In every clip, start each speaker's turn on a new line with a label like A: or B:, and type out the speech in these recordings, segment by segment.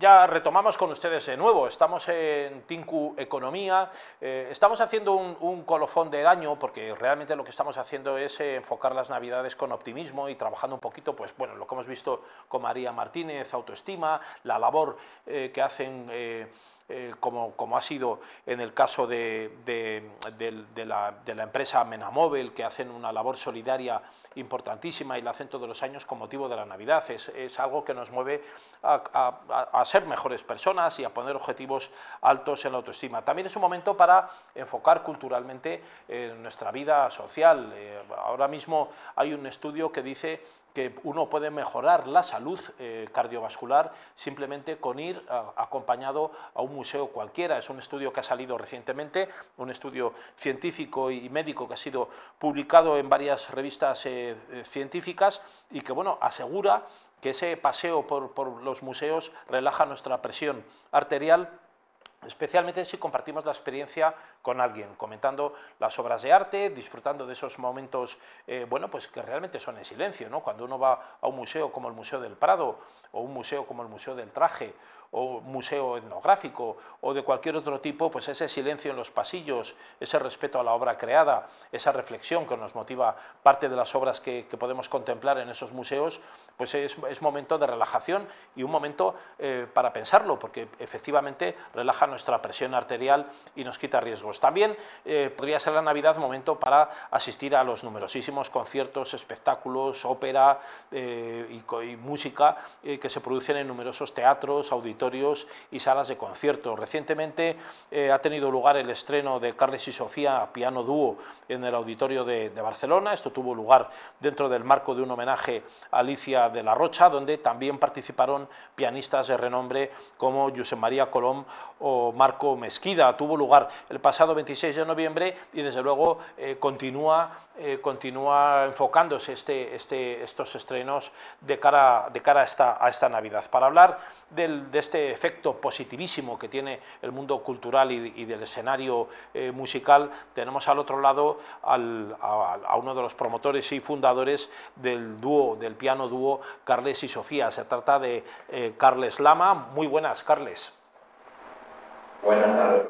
A: Ya retomamos con ustedes de nuevo, estamos en Tinku Economía, eh, estamos haciendo un, colofón del año porque realmente lo que estamos haciendo es eh, enfocar las navidades con optimismo y trabajando un poquito, pues bueno, lo que hemos visto con María Martínez, autoestima, la labor eh, que hacen... como, como, ha sido en el caso de, de, la, empresa Menamóvil, que hacen una labor solidaria importantísima y la hacen todos los años con motivo de la Navidad. Es, es algo que nos mueve a, a, ser mejores personas y a poner objetivos altos en la autoestima. También es un momento para enfocar culturalmente nuestra vida social. Eh, ahora mismo hay un estudio que dice que uno puede mejorar la salud eh, cardiovascular simplemente con ir acompañado a un museo cualquiera. Es un estudio que ha salido recientemente, un estudio científico y médico que ha sido publicado en varias revistas eh, eh, científicas y que bueno, asegura que ese paseo por los museos relaja nuestra presión arterial especialmente si compartimos la experiencia con alguien, comentando las obras de arte, disfrutando de esos momentos, eh, bueno, pues que realmente son en silencio, ¿no? Cuando uno va a un museo como el Museo del Prado o un museo como el Museo del Traje o museo etnográfico o de cualquier otro tipo, pues ese silencio en los pasillos, ese respeto a la obra creada, esa reflexión que nos motiva parte de las obras que, podemos contemplar en esos museos, pues es, momento de relajación y un momento eh, para pensarlo, porque efectivamente relaja nuestra presión arterial y nos quita riesgos. También eh, podría ser la Navidad momento para asistir a los numerosísimos conciertos, espectáculos, ópera eh, y, música que se producen en numerosos teatros, auditorios, y salas de concierto. Recientemente ha tenido lugar el estreno de Carles y Sofía Piano Dúo en el Auditorio de, Barcelona. Esto tuvo lugar dentro del marco de un homenaje a Alicia de la Rocha, donde también participaron pianistas de renombre como José María Colom o Marco Mesquida. Tuvo lugar el pasado 26 de noviembre y desde luego eh, continúa, eh, continúa enfocándose este, este, estos estrenos de cara, de cara a, esta, a esta Navidad. Para hablar del, de este efecto positivísimo que tiene el mundo cultural y, del escenario eh, musical, tenemos al otro lado a, uno de los promotores y fundadores del dúo, del piano dúo Carles y Sofía. Se trata de eh, Carles Lama. Muy buenas, Carles.
B: Buenas tardes.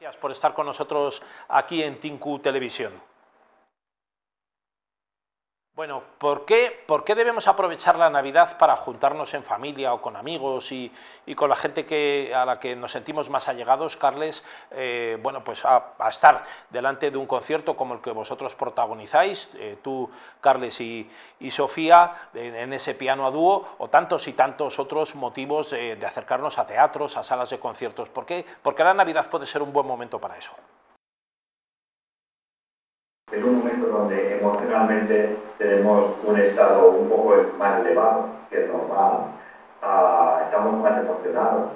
A: Gracias por estar con nosotros aquí en Tinku Televisión. Bueno, ¿por qué, ¿por qué, debemos aprovechar la Navidad para juntarnos en familia o con amigos y, con la gente que, a la que nos sentimos más allegados, Carles? Eh, bueno, pues a, estar delante de un concierto como el que vosotros protagonizáis, eh, tú, Carles y, Sofía, en ese piano a dúo, o tantos y tantos otros motivos de acercarnos a teatros, a salas de conciertos. ¿Por qué? Porque la Navidad puede ser un buen momento para eso
B: en un momento donde emocionalmente tenemos un estado un poco más elevado que normal, ah, estamos más emocionados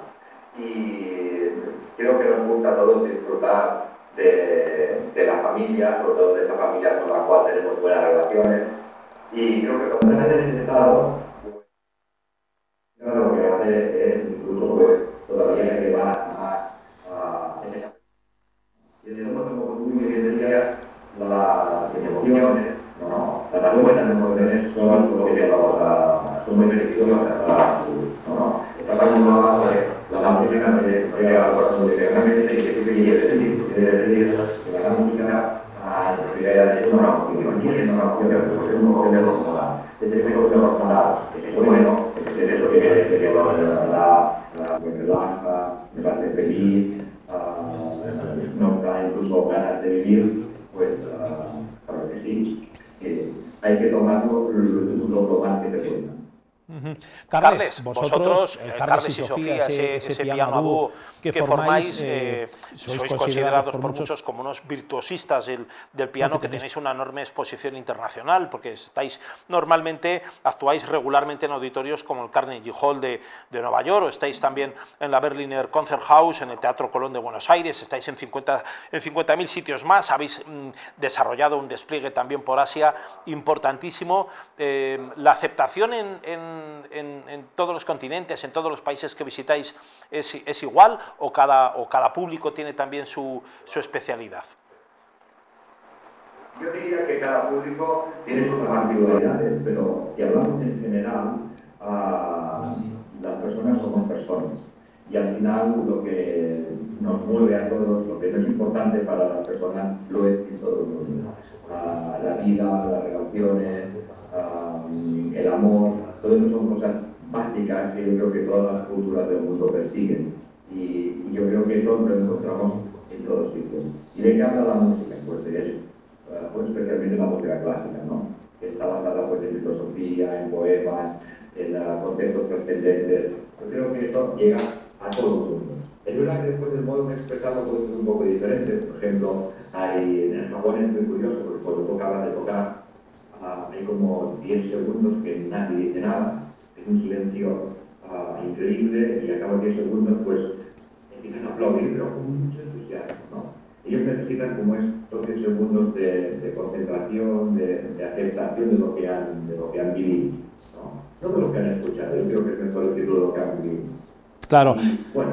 B: y creo que nos gusta a todos disfrutar de, la familia, sobre todo de esa familia con la cual tenemos buenas relaciones. Y creo que cuando estás en ese estado, lo que hace es incluso pues, todavía elevar más a ese Y en el momento, como tú muy bien decías, las emociones, ¿no? Las buenas emociones son lo que vamos a, son muy beneficiosas para la salud. ¿no? Está hablando de la música que llega al corazón directamente y que que quiere decir, que la música es una emoción, y es una emoción que es un poco de hormonal. Es ese emoción hormonal, que es bueno, es eso que me que me relaja, me hace feliz, nos da incluso ganas de vivir pues uh, que sí, que hay que tomarlo lo, más que se
A: Carles, vosotros, eh, Carles y Sofía, ese, piano dúo que, formáis, eh, eh, sois considerados por muchos como unos virtuosistas del, del piano, que tenéis una enorme exposición internacional, porque estáis normalmente, actuáis regularmente en auditorios como el Carnegie Hall de, de Nueva York, o estáis también en la Berliner Konzerthaus, en el Teatro Colón de Buenos Aires, estáis en 50.000 en 50 sitios más, habéis mm, desarrollado un despliegue también por Asia importantísimo. la aceptación en, en en, todos los continentes, en todos los países que visitáis, es, igual o cada, o cada público tiene también su, su especialidad?
B: Yo diría que cada público tiene sus particularidades, pero si hablamos en general, ah, las personas son personas. Y al final lo que nos mueve a todos, lo que no es importante para las personas, lo es en todo el mundo. Ah, la vida, las relaciones, ah, el amor, eso son cosas básicas que yo creo que todas las culturas del mundo persiguen. Y, yo creo que eso lo encontramos en todos sitios. ¿Y de qué habla la música? Pues de eso, ah, pues especialmente la música clásica, ¿no? que está basada pues, en filosofía, en poemas, en conceptos trascendentes. Yo creo que esto llega a todo el mundo. Es verdad que después el modo de expresarlo puede ser un poco diferente. Por ejemplo, hay, en el Japón es muy curioso, porque cuando tocaba de tocar, uh, hay como 10 segundos que nadie dice nada, es un silencio uh, increíble y a cabo de 10 segundos pues empiezan a aplaudir, pero con mucho entusiasmo. ¿no? Ellos necesitan como estos 10 segundos de, de concentración, de, de, aceptación de lo que han, de lo que han vivido. ¿no? no de lo que han escuchado, yo creo que es mejor decirlo de lo que han vivido.
A: Claro.
B: bueno,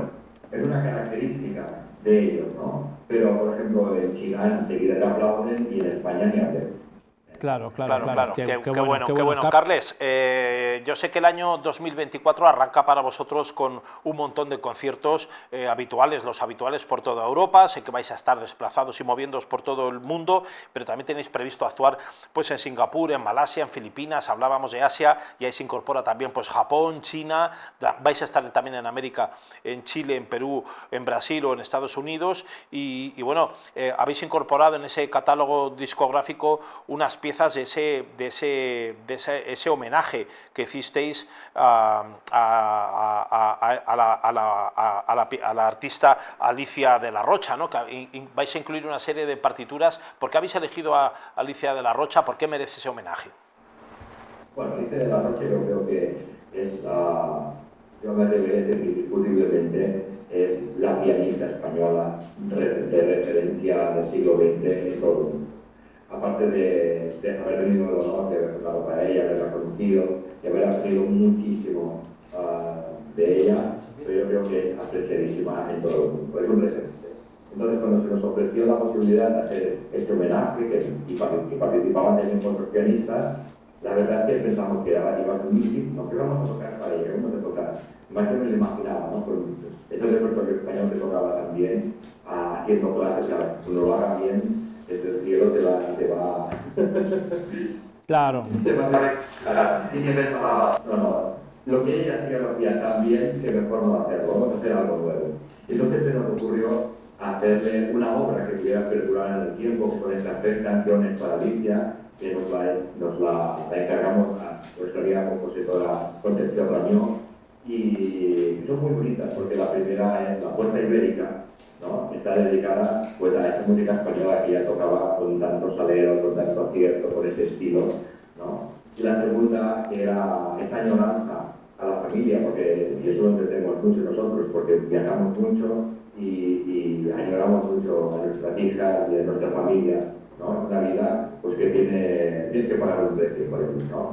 B: es una característica de ellos, ¿no? Pero, por ejemplo, en China enseguida te aplauden y en España ni hablan.
A: Claro, claro, claro. Qué, bueno, qué, bueno. Carles, eh, yo sé que el año 2024 arranca para vosotros con un montón de conciertos eh, habituales, los habituales por toda Europa. Sé que vais a estar desplazados y moviéndoos por todo el mundo, pero también tenéis previsto actuar pues en Singapur, en Malasia, en Filipinas. Hablábamos de Asia y ahí se incorpora también pues Japón, China. Vais a estar también en América, en Chile, en Perú, en Brasil o en Estados Unidos. Y, bueno, eh, habéis incorporado en ese catálogo discográfico unas piezas de ese, de ese, de ese, homenaje que hicisteis a, la, artista Alicia de la Rocha, ¿no? que vais a incluir una serie de partituras. ¿Por qué habéis elegido a Alicia de la Rocha? ¿Por qué merece ese homenaje?
B: Bueno, Alicia de la Rocha yo creo que es, uh, yo me atreveré indiscutiblemente, es la pianista española de referencia del siglo XX en todo el mundo aparte de, haber tenido el honor de haber para ella, haberla conocido y haber aprendido muchísimo uh, de ella, pero yo creo que es apreciadísima en todo el mundo, es un referente. Entonces, cuando se nos ofreció la posibilidad de hacer este homenaje, y, participaban también otros pianistas, la verdad es que pensamos que iba a ser un no que vamos a tocar para ella, vamos a tocar. Más que me lo imaginaba, ¿no? Con ese repertorio español que tocaba también, uh, haciendo clases, que uno lo haga bien, el te va... Te va
A: claro.
B: Te va a Y pensaba, no, no, lo que ella hacía lo hacía tan bien que mejor no hacerlo, vamos a hacer algo nuevo. Entonces se nos ocurrió hacerle una obra que pudiera perdurar en el tiempo con estas tres canciones para Alicia, que nos la, nos la, encargamos a nuestra compositora Concepción Ramión, y son muy bonitas porque la primera es La Puerta Ibérica, ¿no? Está dedicada pues, a esa música española que ya tocaba con tanto salero, con tanto acierto, con ese estilo. ¿no? Y la segunda era esa añoranza a la familia, porque, y eso lo entendemos mucho nosotros, porque viajamos mucho y, y añoramos mucho a nuestras hijas y a nuestra familia. ¿no? Una vida pues, que tiene, tienes que pagar un precio por ello. ¿no?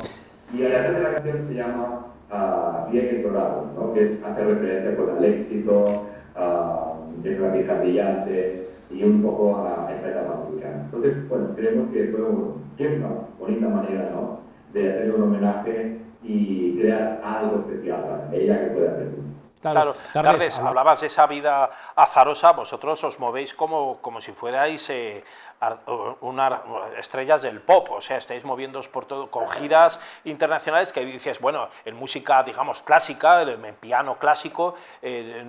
B: Y la tercera canción se llama uh, Bien Dorado, ¿no? que es, hace referencia pues, al éxito, uh, es una misa brillante y un poco a esa etapa musical. Entonces, bueno, creemos que fue una bonita manera ¿no? de hacer un homenaje y crear algo especial para ella que pueda hacer.
A: Claro, Carles, hablabas de esa vida azarosa, vosotros os movéis como, como si fuerais eh, una, estrellas del pop, o sea, estáis moviéndoos por todo, con giras internacionales que dices, bueno, en música, digamos, clásica, en piano clásico, eh,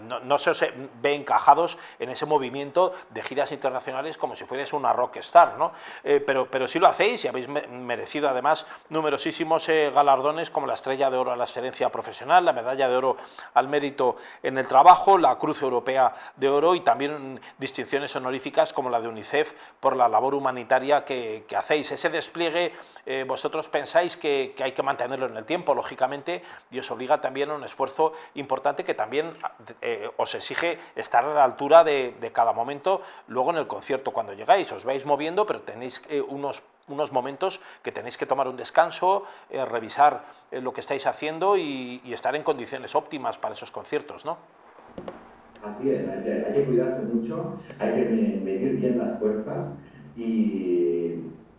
A: no, se os ve encajados en ese movimiento de giras internacionales como si fuerais una rockstar, ¿no? Eh, pero, pero sí lo hacéis y habéis merecido además numerosísimos eh, galardones como la Estrella de Oro a la Excelencia Profesional, la Medalla de Oro al Mérito en el Trabajo, la Cruz Europea de Oro y también distinciones honoríficas como la de UNICEF por la labor humanitaria que, hacéis. Ese despliegue, eh, vosotros pensáis que, hay que mantenerlo en el tiempo, lógicamente, y os obliga también a un esfuerzo importante que también eh, os exige estar a la altura de, cada momento luego en el concierto cuando llegáis. Os vais moviendo, pero tenéis eh, unos unos momentos que tenéis que tomar un descanso, revisar lo que estáis haciendo y, y, estar en condiciones óptimas para esos conciertos, ¿no?
B: Así es, hay que cuidarse mucho, hay que medir bien las fuerzas y,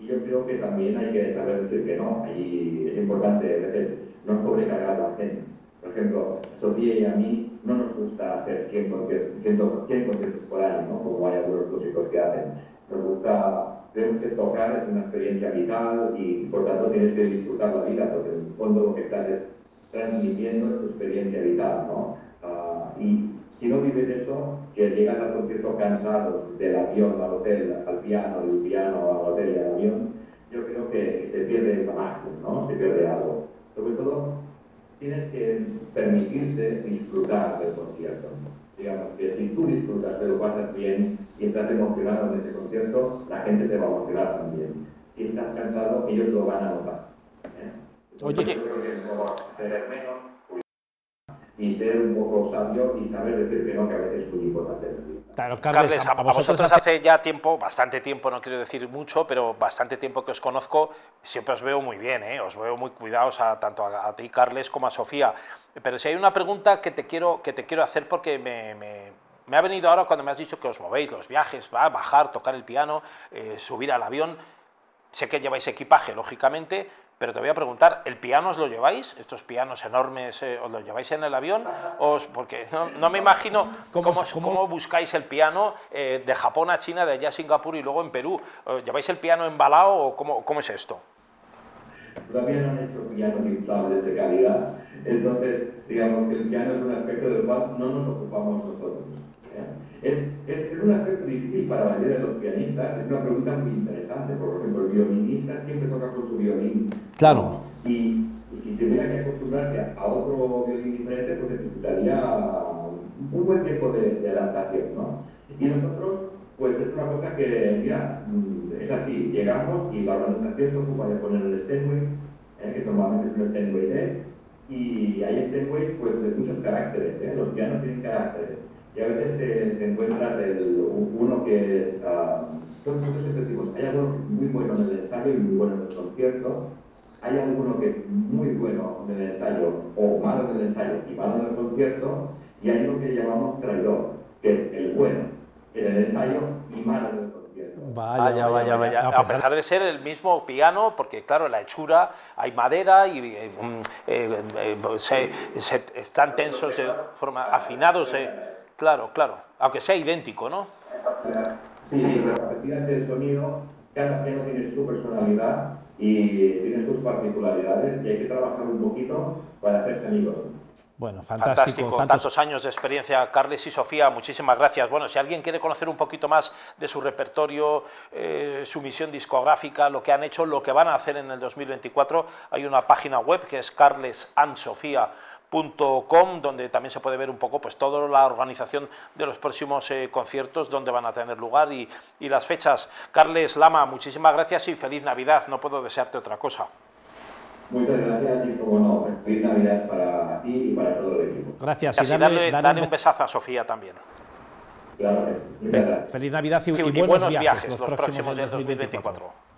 B: yo creo que también hay que saber decir que no. Y es importante a veces no sobrecargar la gente. Por ejemplo, Sofía y a mí no nos gusta hacer 100 conciertos por año, ¿no? como hay algunos músicos que hacen. Nos gusta, tenemos que tocar, es una experiencia vital y por tanto tienes que disfrutar la vida, porque en el fondo lo que estás transmitiendo es tu experiencia vital. ¿no? Ah, y si no vives eso, que llegas al concierto cansado del avión al hotel, al piano, del piano al hotel y al avión, yo creo que se pierde el ¿no? se pierde algo. Sobre todo, tienes que permitirte disfrutar del concierto. Digamos que si tú disfrutas, te lo pasas bien y estás emocionado en ese concierto, la gente te va a emocionar también. Si estás cansado, ellos lo van a notar. ¿eh? Oye, yo creo que es tener menos y ser un poco sabio y saber decir que no, que a veces es muy importante.
A: Claro, Carles, a, vosotros hace ya tiempo, bastante tiempo, no quiero decir mucho, pero bastante tiempo que os conozco, siempre os veo muy bien, ¿eh? os veo muy cuidados a, tanto a, ti, Carles, como a Sofía. Pero si hay una pregunta que te quiero, que te quiero hacer porque me, me, me ha venido ahora cuando me has dicho que os movéis, los viajes, va, bajar, tocar el piano, eh, subir al avión. Sé que lleváis equipaje, lógicamente, pero te voy a preguntar, ¿el piano os lo lleváis? ¿Estos pianos enormes eh, os los lleváis en el avión? Os, porque no, me imagino cómo, cómo, buscáis el piano eh, de Japón a China, de allá a Singapur y luego en Perú. ¿Lleváis el piano embalado o cómo, cómo es esto?
B: Todavía no han hecho pianos inflables de calidad, entonces digamos que el piano es un aspecto del cual no nos ocupamos nosotros. Es, es, un aspecto difícil para la mayoría de los pianistas, es una pregunta muy interesante. Por ejemplo, el violinista siempre toca con su violín.
A: Claro.
B: Y, si tuviera que acostumbrarse a otro violín diferente, pues necesitaría un buen tiempo de, adaptación, ¿no? Y nosotros, pues es una cosa que, mira, mm, es así, llegamos y la organización se ocupa de poner el Steinway, eh, que normalmente es un Steinway D, y hay Steinway pues, de muchos caracteres, ¿eh? los pianos tienen caracteres. Y a veces te, encuentras el, uno que es, uh, nosotros decimos, hay algo muy bueno en el ensayo y muy bueno en el concierto, hay alguno que es muy bueno en el ensayo o malo en el ensayo y malo en el concierto, y hay uno que llamamos traidor, que es el bueno en el ensayo y malo en el concierto.
A: Vaya, vaya, vaya. A pesar de ser el mismo piano, porque claro, la hechura hay madera y eh, eh, eh, se, están tensos de forma afinados. Claro, claro, aunque sea idéntico, ¿no?
B: Sí, pero efectivamente el sonido, cada piano tiene su personalidad y tiene sus particularidades y hay que trabajar un poquito para hacerse amigos.
A: Bueno, fantástico. Tantos... años de experiencia, Carles y Sofía, muchísimas gracias. Bueno, si alguien quiere conocer un poquito más de su repertorio, eh, su misión discográfica, lo que han hecho, lo que van a hacer en el 2024, hay una página web que es carlesansofía.com Com, donde también se puede ver un poco pues toda la organización de los próximos eh, conciertos, donde van a tener lugar y, y, las fechas. Carles Lama, muchísimas gracias y feliz Navidad, no puedo desearte otra cosa.
B: Muchas gracias y como no, feliz Navidad para ti y para todo el equipo.
A: Gracias y, darle, un besazo a Sofía también.
B: Claro.
A: Feliz Navidad y, buenos, viajes, los, próximos, del 2024.